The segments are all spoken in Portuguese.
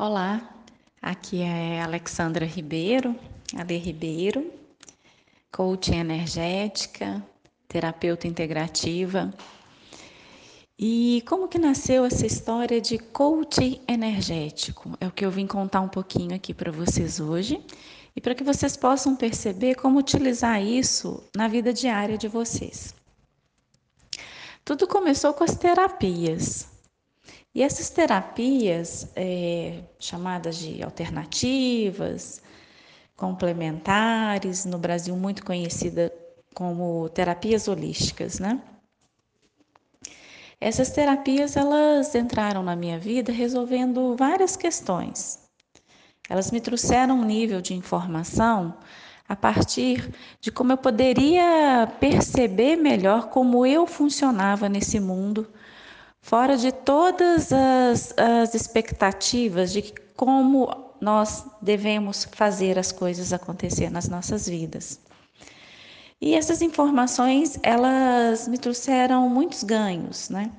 Olá, aqui é Alexandra Ribeiro, Ale Ribeiro, coach energética, terapeuta integrativa. E como que nasceu essa história de coaching energético? É o que eu vim contar um pouquinho aqui para vocês hoje e para que vocês possam perceber como utilizar isso na vida diária de vocês. Tudo começou com as terapias. E essas terapias, é, chamadas de alternativas, complementares, no Brasil muito conhecida como terapias holísticas, né? Essas terapias elas entraram na minha vida resolvendo várias questões. Elas me trouxeram um nível de informação a partir de como eu poderia perceber melhor como eu funcionava nesse mundo fora de todas as, as expectativas de como nós devemos fazer as coisas acontecer nas nossas vidas. E essas informações, elas me trouxeram muitos ganhos, né?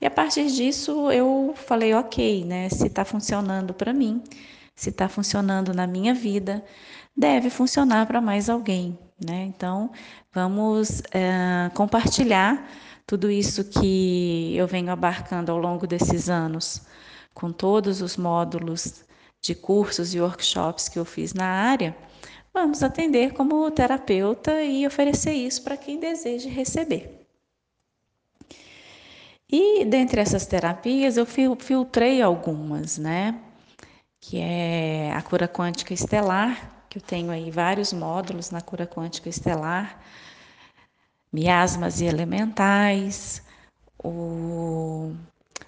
E a partir disso eu falei, ok, né? Se está funcionando para mim, se está funcionando na minha vida, deve funcionar para mais alguém, né? Então, vamos é, compartilhar tudo isso que eu venho abarcando ao longo desses anos, com todos os módulos de cursos e workshops que eu fiz na área, vamos atender como terapeuta e oferecer isso para quem deseja receber. E dentre essas terapias eu filtrei algumas, né? Que é a cura quântica estelar, que eu tenho aí vários módulos na cura quântica estelar miasmas e elementais, o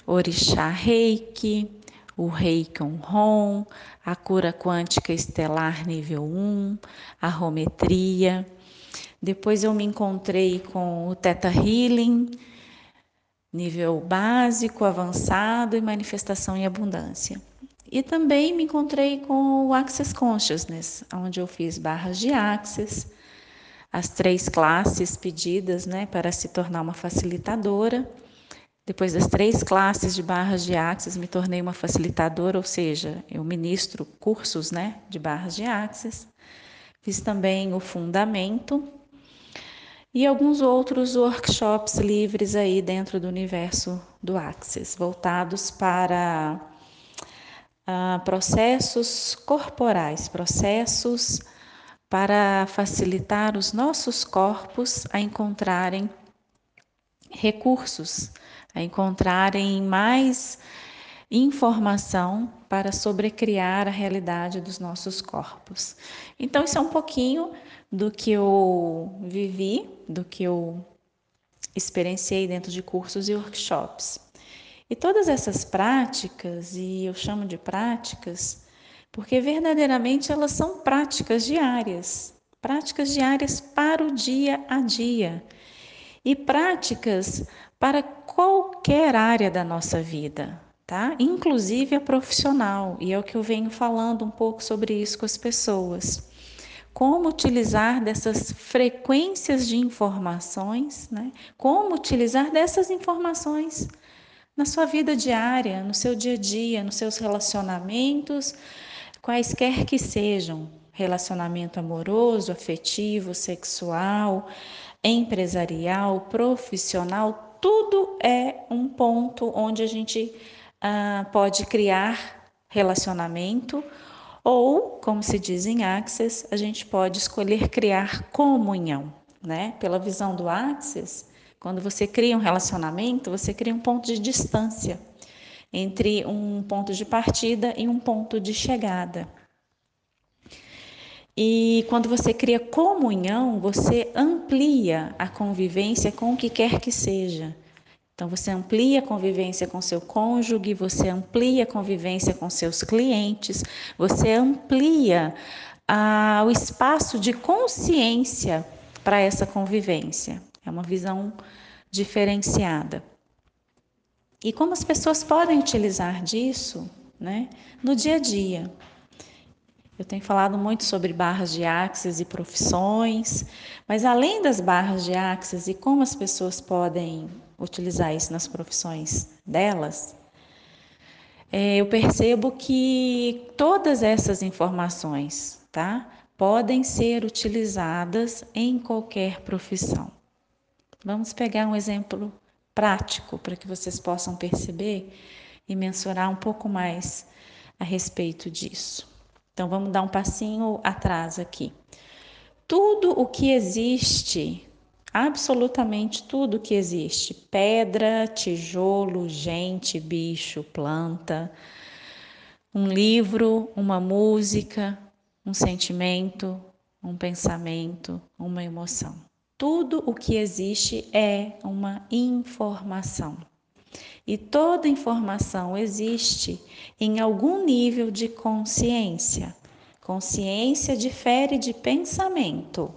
orixá reiki, o reiki ron, a cura quântica estelar nível 1, a rometria. Depois eu me encontrei com o Theta Healing, nível básico, avançado e manifestação em abundância. E também me encontrei com o Access Consciousness, onde eu fiz barras de Access, as três classes pedidas né, para se tornar uma facilitadora. Depois das três classes de barras de axis, me tornei uma facilitadora, ou seja, eu ministro cursos né, de barras de axis. Fiz também o fundamento e alguns outros workshops livres aí dentro do universo do Axis, voltados para uh, processos corporais, processos para facilitar os nossos corpos a encontrarem recursos, a encontrarem mais informação para sobrecriar a realidade dos nossos corpos. Então, isso é um pouquinho do que eu vivi, do que eu experienciei dentro de cursos e workshops. E todas essas práticas, e eu chamo de práticas, porque verdadeiramente elas são práticas diárias, práticas diárias para o dia a dia e práticas para qualquer área da nossa vida, tá? Inclusive a profissional, e é o que eu venho falando um pouco sobre isso com as pessoas. Como utilizar dessas frequências de informações, né? Como utilizar dessas informações na sua vida diária, no seu dia a dia, nos seus relacionamentos, quaisquer que sejam relacionamento amoroso, afetivo, sexual, empresarial, profissional, tudo é um ponto onde a gente ah, pode criar relacionamento ou, como se diz em Axis, a gente pode escolher criar comunhão, né? Pela visão do Axis, quando você cria um relacionamento, você cria um ponto de distância entre um ponto de partida e um ponto de chegada. E quando você cria comunhão, você amplia a convivência com o que quer que seja. Então, você amplia a convivência com seu cônjuge, você amplia a convivência com seus clientes, você amplia ah, o espaço de consciência para essa convivência. É uma visão diferenciada. E como as pessoas podem utilizar disso né, no dia a dia. Eu tenho falado muito sobre barras de axis e profissões, mas além das barras de axis e como as pessoas podem utilizar isso nas profissões delas, é, eu percebo que todas essas informações, tá? Podem ser utilizadas em qualquer profissão. Vamos pegar um exemplo prático para que vocês possam perceber e mensurar um pouco mais a respeito disso. Então vamos dar um passinho atrás aqui. Tudo o que existe, absolutamente tudo que existe, pedra, tijolo, gente, bicho, planta, um livro, uma música, um sentimento, um pensamento, uma emoção. Tudo o que existe é uma informação. E toda informação existe em algum nível de consciência. Consciência difere de pensamento.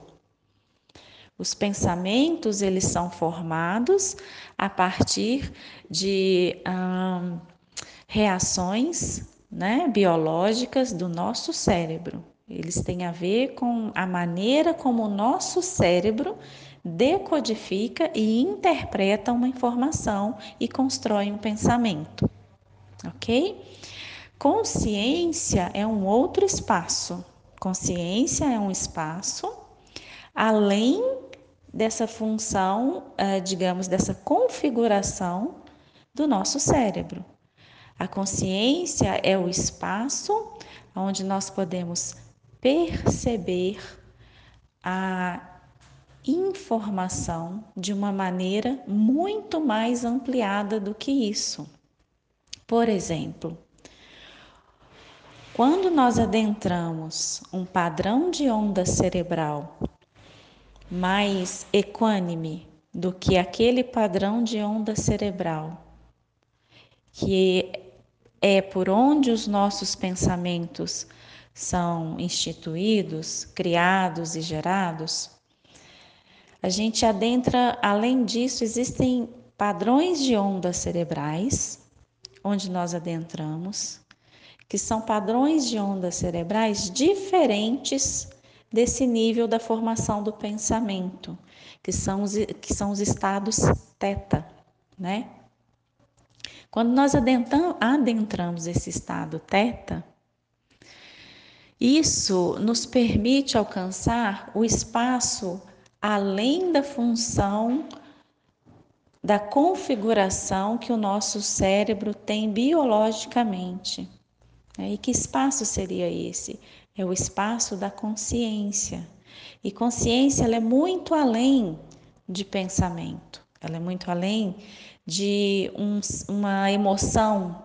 Os pensamentos eles são formados a partir de hum, reações né, biológicas do nosso cérebro. Eles têm a ver com a maneira como o nosso cérebro decodifica e interpreta uma informação e constrói um pensamento. Ok? Consciência é um outro espaço. Consciência é um espaço além dessa função, eh, digamos, dessa configuração do nosso cérebro. A consciência é o espaço onde nós podemos perceber a informação de uma maneira muito mais ampliada do que isso. Por exemplo, quando nós adentramos um padrão de onda cerebral mais equânime do que aquele padrão de onda cerebral, que é por onde os nossos pensamentos são instituídos, criados e gerados, a gente adentra, além disso, existem padrões de ondas cerebrais, onde nós adentramos, que são padrões de ondas cerebrais diferentes desse nível da formação do pensamento, que são os, que são os estados teta, né? Quando nós adentramos esse estado teta, isso nos permite alcançar o espaço além da função da configuração que o nosso cérebro tem biologicamente. E que espaço seria esse? É o espaço da consciência. E consciência ela é muito além de pensamento, ela é muito além de um, uma emoção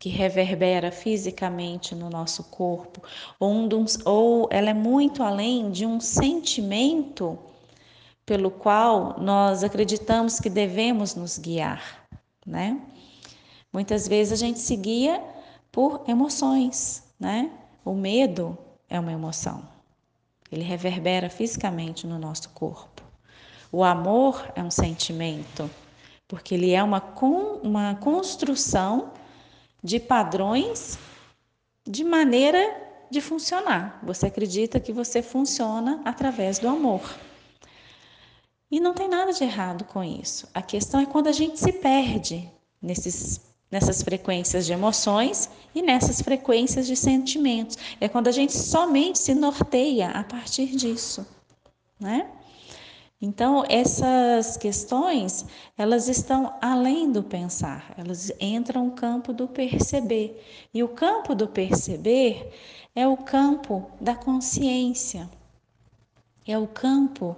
que reverbera fisicamente no nosso corpo, ou, ou ela é muito além de um sentimento pelo qual nós acreditamos que devemos nos guiar, né? Muitas vezes a gente se guia por emoções, né? O medo é uma emoção. Ele reverbera fisicamente no nosso corpo. O amor é um sentimento, porque ele é uma, uma construção de padrões de maneira de funcionar. Você acredita que você funciona através do amor. E não tem nada de errado com isso. A questão é quando a gente se perde nesses, nessas frequências de emoções e nessas frequências de sentimentos. É quando a gente somente se norteia a partir disso, né? Então, essas questões, elas estão além do pensar, elas entram no campo do perceber. E o campo do perceber é o campo da consciência. É o campo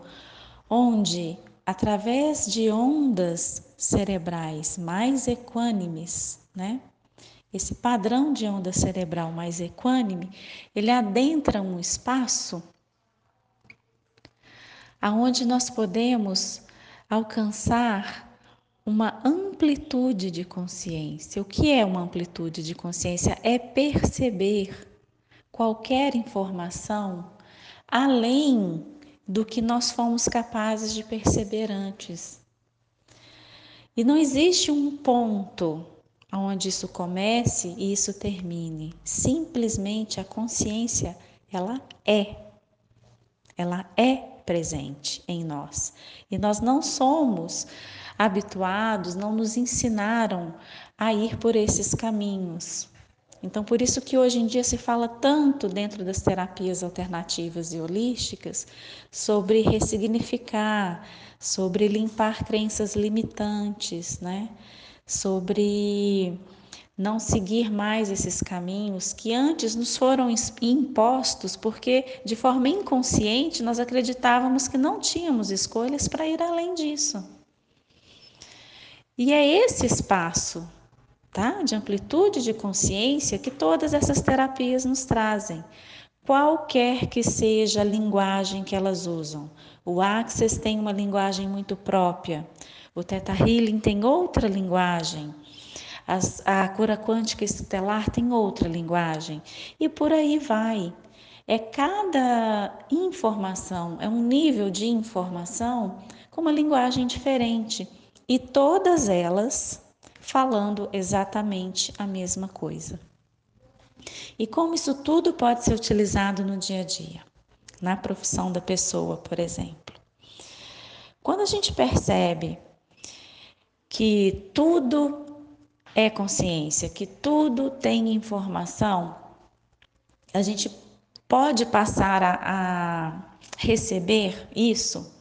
onde, através de ondas cerebrais mais equânimes, né? Esse padrão de onda cerebral mais equânime, ele adentra um espaço aonde nós podemos alcançar uma amplitude de consciência. O que é uma amplitude de consciência? É perceber qualquer informação além do que nós fomos capazes de perceber antes. E não existe um ponto onde isso comece e isso termine. Simplesmente a consciência, ela é. Ela é presente em nós. E nós não somos habituados, não nos ensinaram a ir por esses caminhos. Então, por isso que hoje em dia se fala tanto dentro das terapias alternativas e holísticas sobre ressignificar, sobre limpar crenças limitantes, né? Sobre não seguir mais esses caminhos que antes nos foram impostos, porque de forma inconsciente nós acreditávamos que não tínhamos escolhas para ir além disso. E é esse espaço tá? de amplitude de consciência que todas essas terapias nos trazem, qualquer que seja a linguagem que elas usam. O Access tem uma linguagem muito própria, o Theta Healing tem outra linguagem. A cura quântica estelar tem outra linguagem e por aí vai. É cada informação, é um nível de informação com uma linguagem diferente e todas elas falando exatamente a mesma coisa. E como isso tudo pode ser utilizado no dia a dia, na profissão da pessoa, por exemplo. Quando a gente percebe que tudo é consciência, que tudo tem informação, a gente pode passar a, a receber isso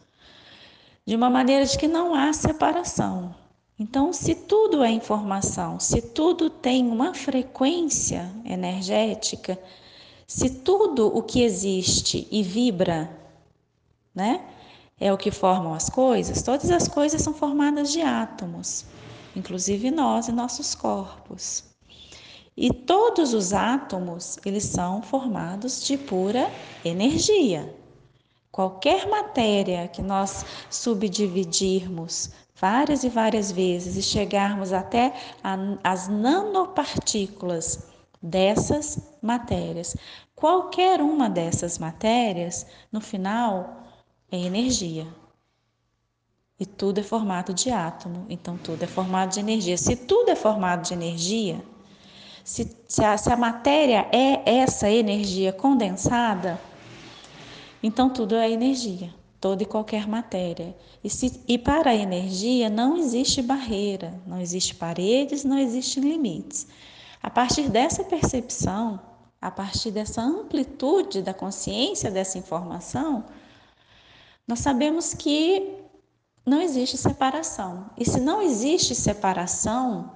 de uma maneira de que não há separação. Então, se tudo é informação, se tudo tem uma frequência energética, se tudo o que existe e vibra, né, é o que formam as coisas, todas as coisas são formadas de átomos, inclusive nós e nossos corpos. E todos os átomos, eles são formados de pura energia. Qualquer matéria que nós subdividirmos várias e várias vezes e chegarmos até as nanopartículas dessas matérias. Qualquer uma dessas matérias, no final, é energia. E tudo é formado de átomo, então tudo é formado de energia. Se tudo é formado de energia, se, se, a, se a matéria é essa energia condensada, então tudo é energia toda e qualquer matéria. E, se, e para a energia não existe barreira, não existe paredes, não existem limites. A partir dessa percepção, a partir dessa amplitude da consciência dessa informação, nós sabemos que não existe separação. E se não existe separação,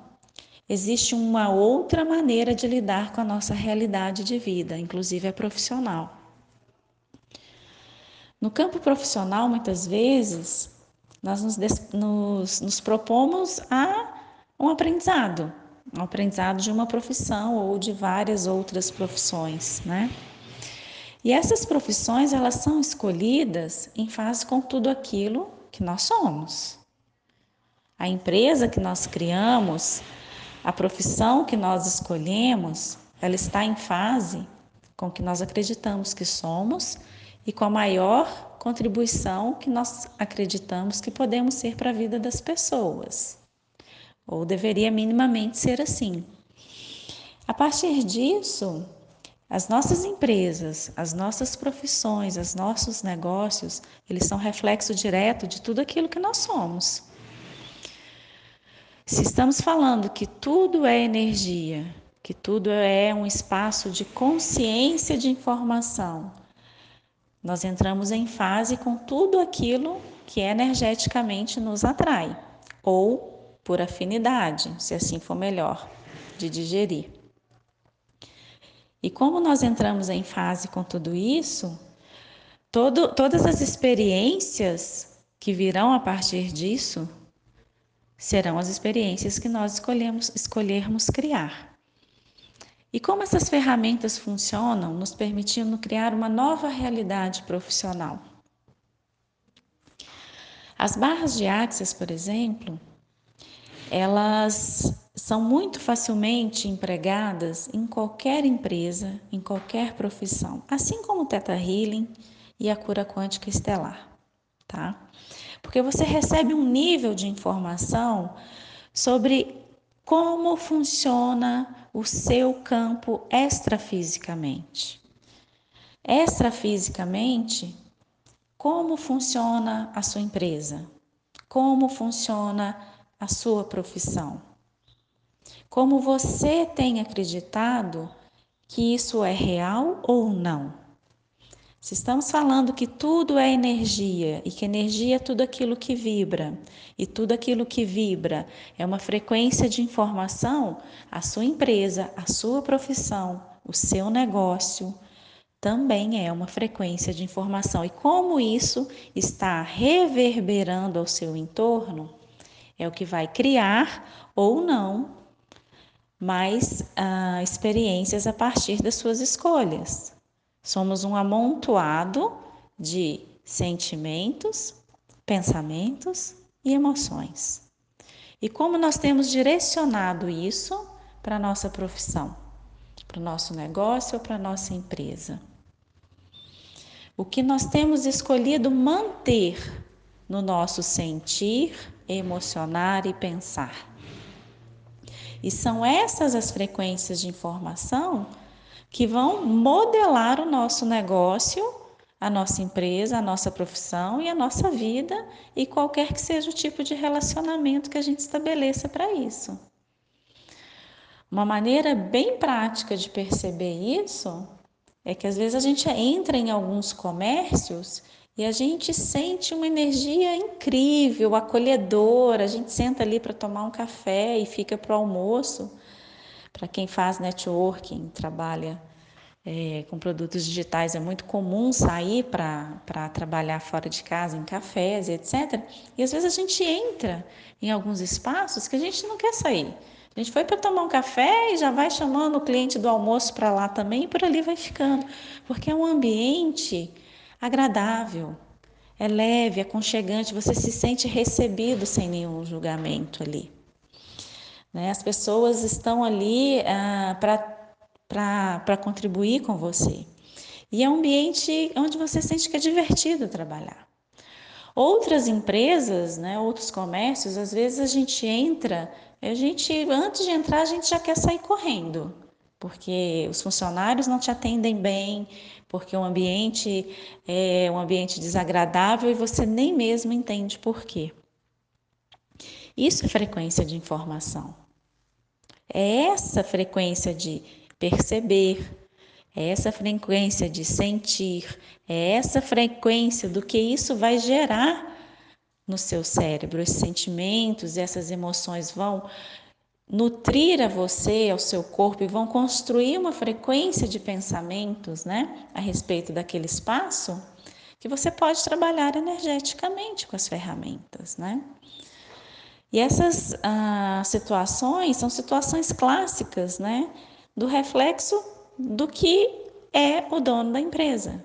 existe uma outra maneira de lidar com a nossa realidade de vida, inclusive a profissional. No campo profissional, muitas vezes, nós nos, nos, nos propomos a um aprendizado, um aprendizado de uma profissão ou de várias outras profissões, né? E essas profissões, elas são escolhidas em fase com tudo aquilo que nós somos. A empresa que nós criamos, a profissão que nós escolhemos, ela está em fase com o que nós acreditamos que somos e com a maior contribuição que nós acreditamos que podemos ser para a vida das pessoas. Ou deveria minimamente ser assim. A partir disso, as nossas empresas, as nossas profissões, os nossos negócios, eles são reflexo direto de tudo aquilo que nós somos. Se estamos falando que tudo é energia, que tudo é um espaço de consciência de informação, nós entramos em fase com tudo aquilo que energeticamente nos atrai, ou por afinidade, se assim for melhor, de digerir. E como nós entramos em fase com tudo isso, todo, todas as experiências que virão a partir disso serão as experiências que nós escolhemos, escolhermos criar. E como essas ferramentas funcionam, nos permitindo criar uma nova realidade profissional. As barras de Axis, por exemplo, elas são muito facilmente empregadas em qualquer empresa, em qualquer profissão, assim como o Theta Healing e a cura quântica estelar, tá? Porque você recebe um nível de informação sobre como funciona o seu campo extrafisicamente. Extrafisicamente, como funciona a sua empresa? como funciona a sua profissão. Como você tem acreditado que isso é real ou não? Se estamos falando que tudo é energia e que energia é tudo aquilo que vibra, e tudo aquilo que vibra é uma frequência de informação, a sua empresa, a sua profissão, o seu negócio também é uma frequência de informação. E como isso está reverberando ao seu entorno, é o que vai criar ou não mais ah, experiências a partir das suas escolhas. Somos um amontoado de sentimentos, pensamentos e emoções. E como nós temos direcionado isso para a nossa profissão, para o nosso negócio ou para a nossa empresa? O que nós temos escolhido manter no nosso sentir, emocionar e pensar. E são essas as frequências de informação que vão modelar o nosso negócio, a nossa empresa, a nossa profissão e a nossa vida e qualquer que seja o tipo de relacionamento que a gente estabeleça para isso. Uma maneira bem prática de perceber isso é que às vezes a gente entra em alguns comércios e a gente sente uma energia incrível, acolhedora. A gente senta ali para tomar um café e fica para o almoço. Para quem faz networking, trabalha é, com produtos digitais, é muito comum sair para trabalhar fora de casa, em cafés, etc. E às vezes a gente entra em alguns espaços que a gente não quer sair. A gente foi para tomar um café e já vai chamando o cliente do almoço para lá também e por ali vai ficando, porque é um ambiente agradável, é leve, aconchegante, você se sente recebido sem nenhum julgamento ali. Né? As pessoas estão ali ah, para contribuir com você. E é um ambiente onde você sente que é divertido trabalhar. Outras empresas, né, outros comércios, às vezes a gente entra, a gente antes de entrar a gente já quer sair correndo, porque os funcionários não te atendem bem, porque o ambiente é um ambiente desagradável e você nem mesmo entende por quê. Isso é frequência de informação. É essa frequência de perceber, é essa frequência de sentir, é essa frequência do que isso vai gerar no seu cérebro. Esses sentimentos, essas emoções vão nutrir a você, ao seu corpo e vão construir uma frequência de pensamentos, né, a respeito daquele espaço, que você pode trabalhar energeticamente com as ferramentas, né? E essas ah, situações são situações clássicas, né, do reflexo do que é o dono da empresa.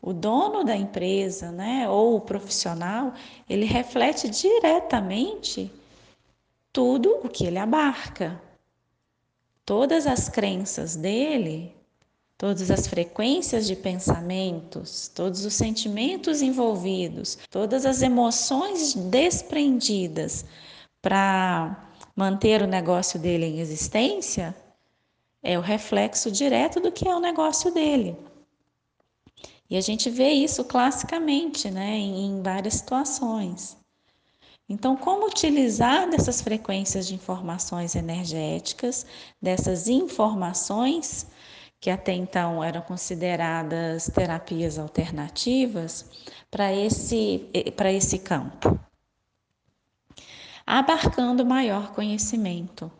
O dono da empresa, né, ou o profissional, ele reflete diretamente tudo o que ele abarca. Todas as crenças dele, todas as frequências de pensamentos, todos os sentimentos envolvidos, todas as emoções desprendidas para manter o negócio dele em existência, é o reflexo direto do que é o negócio dele. E a gente vê isso classicamente, né, em, várias situações. Então, como utilizar dessas frequências de informações energéticas, dessas informações que até então eram consideradas terapias alternativas, para esse, para esse campo? Abarcando maior conhecimento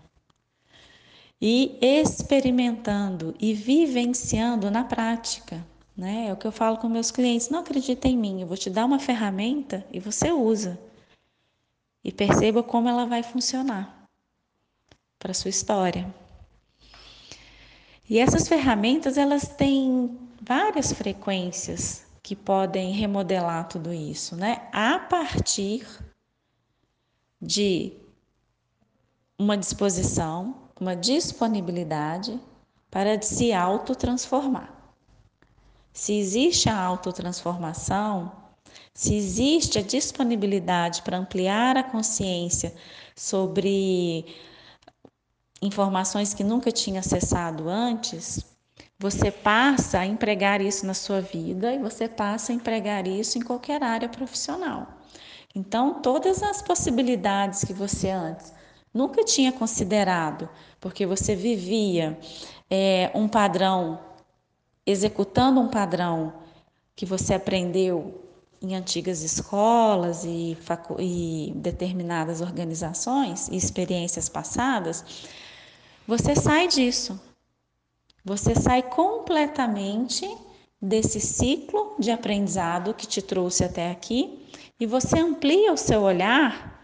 e experimentando e vivenciando na prática. Né? É o que eu falo com meus clientes: não acredita em mim, eu vou te dar uma ferramenta e você usa e perceba como ela vai funcionar para sua história. E essas ferramentas, elas têm várias frequências que podem remodelar tudo isso, né? A partir de uma disposição, uma disponibilidade para se autotransformar. Se existe a autotransformação, se existe a disponibilidade para ampliar a consciência sobre informações que nunca tinha acessado antes, você passa a empregar isso na sua vida e você passa a empregar isso em qualquer área profissional. Então, todas as possibilidades que você antes nunca tinha considerado, porque você vivia é, um padrão, executando um padrão que você aprendeu em antigas escolas e, e determinadas organizações e experiências passadas, você sai disso. Você sai completamente desse ciclo de aprendizado que te trouxe até aqui e você amplia o seu olhar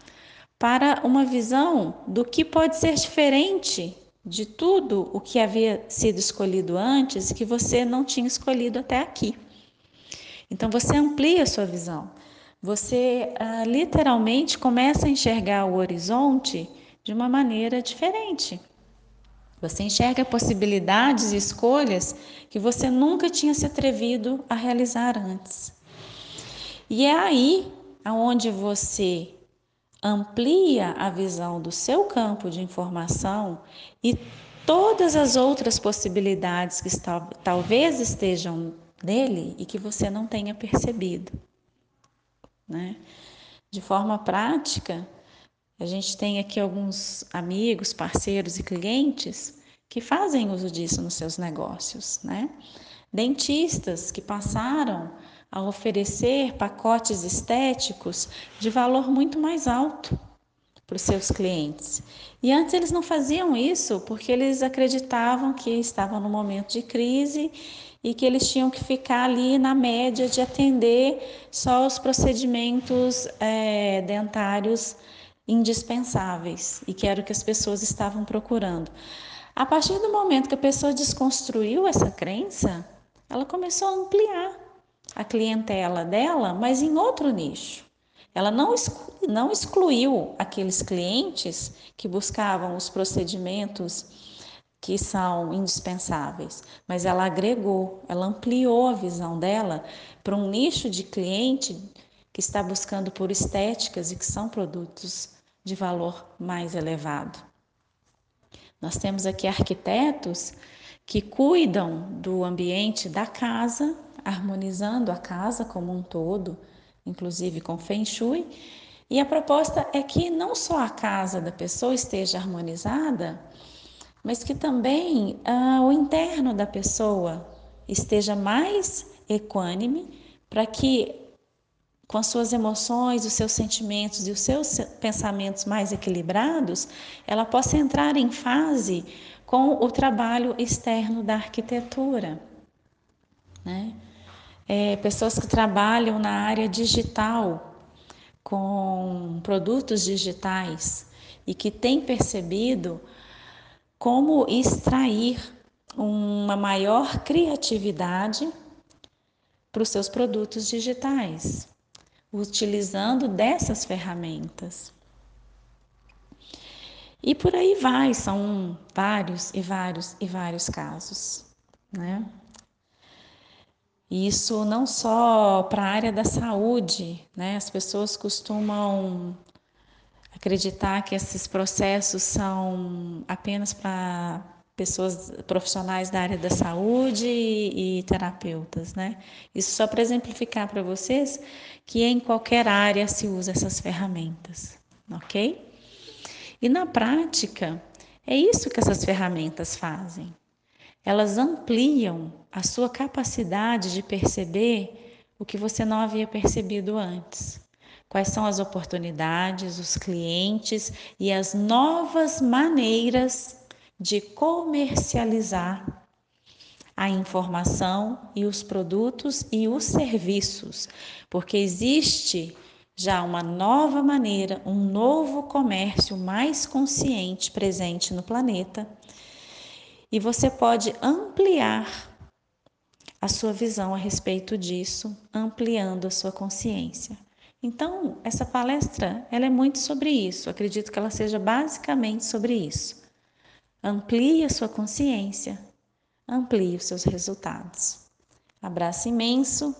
para uma visão do que pode ser diferente de tudo o que havia sido escolhido antes e que você não tinha escolhido até aqui. Então você amplia a sua visão. Você ah, literalmente começa a enxergar o horizonte de uma maneira diferente. Você enxerga possibilidades e escolhas que você nunca tinha se atrevido a realizar antes. E é aí aonde você amplia a visão do seu campo de informação e todas as outras possibilidades que talvez estejam nele e que você não tenha percebido. Né? De forma prática, a gente tem aqui alguns amigos, parceiros e clientes que fazem uso disso nos seus negócios, né? Dentistas que passaram a oferecer pacotes estéticos de valor muito mais alto para os seus clientes. E antes eles não faziam isso porque eles acreditavam que estavam no momento de crise e que eles tinham que ficar ali na média de atender só os procedimentos é, dentários indispensáveis e que era o que as pessoas estavam procurando. A partir do momento que a pessoa desconstruiu essa crença, ela começou a ampliar a clientela dela, mas em outro nicho. Ela não, exclu não excluiu aqueles clientes que buscavam os procedimentos que são indispensáveis, mas ela agregou, ela ampliou a visão dela para um nicho de cliente que está buscando por estéticas e que são produtos de valor mais elevado. Nós temos aqui arquitetos que cuidam do ambiente da casa, harmonizando a casa como um todo, inclusive com Feng Shui. E a proposta é que não só a casa da pessoa esteja harmonizada, mas que também ah, o interno da pessoa esteja mais equânime para que com as suas emoções, os seus sentimentos e os seus pensamentos mais equilibrados, ela possa entrar em fase com o trabalho externo da arquitetura. Né? É, pessoas que trabalham na área digital, com produtos digitais e que têm percebido como extrair uma maior criatividade para os seus produtos digitais utilizando dessas ferramentas. E por aí vai, são vários e vários e vários casos, né? Isso não só para a área da saúde, né? As pessoas costumam acreditar que esses processos são apenas para pessoas profissionais da área da saúde e, e terapeutas, né? Isso só para exemplificar para vocês que em qualquer área se usa essas ferramentas, ok? E na prática, é isso que essas ferramentas fazem. Elas ampliam a sua capacidade de perceber o que você não havia percebido antes. Quais são as oportunidades, os clientes e as novas maneiras de comercializar a informação e os produtos e os serviços, porque existe já uma nova maneira, um novo comércio mais consciente presente no planeta. E você pode ampliar a sua visão a respeito disso, ampliando a sua consciência. Então, essa palestra, ela é muito sobre isso. Acredito que ela seja basicamente sobre isso. Amplie a sua consciência, amplie os seus resultados. Abraço imenso.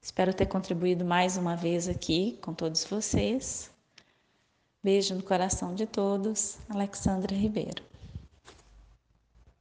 Espero ter contribuído mais uma vez aqui com todos vocês. Beijo no coração de todos. Alexandra Ribeiro.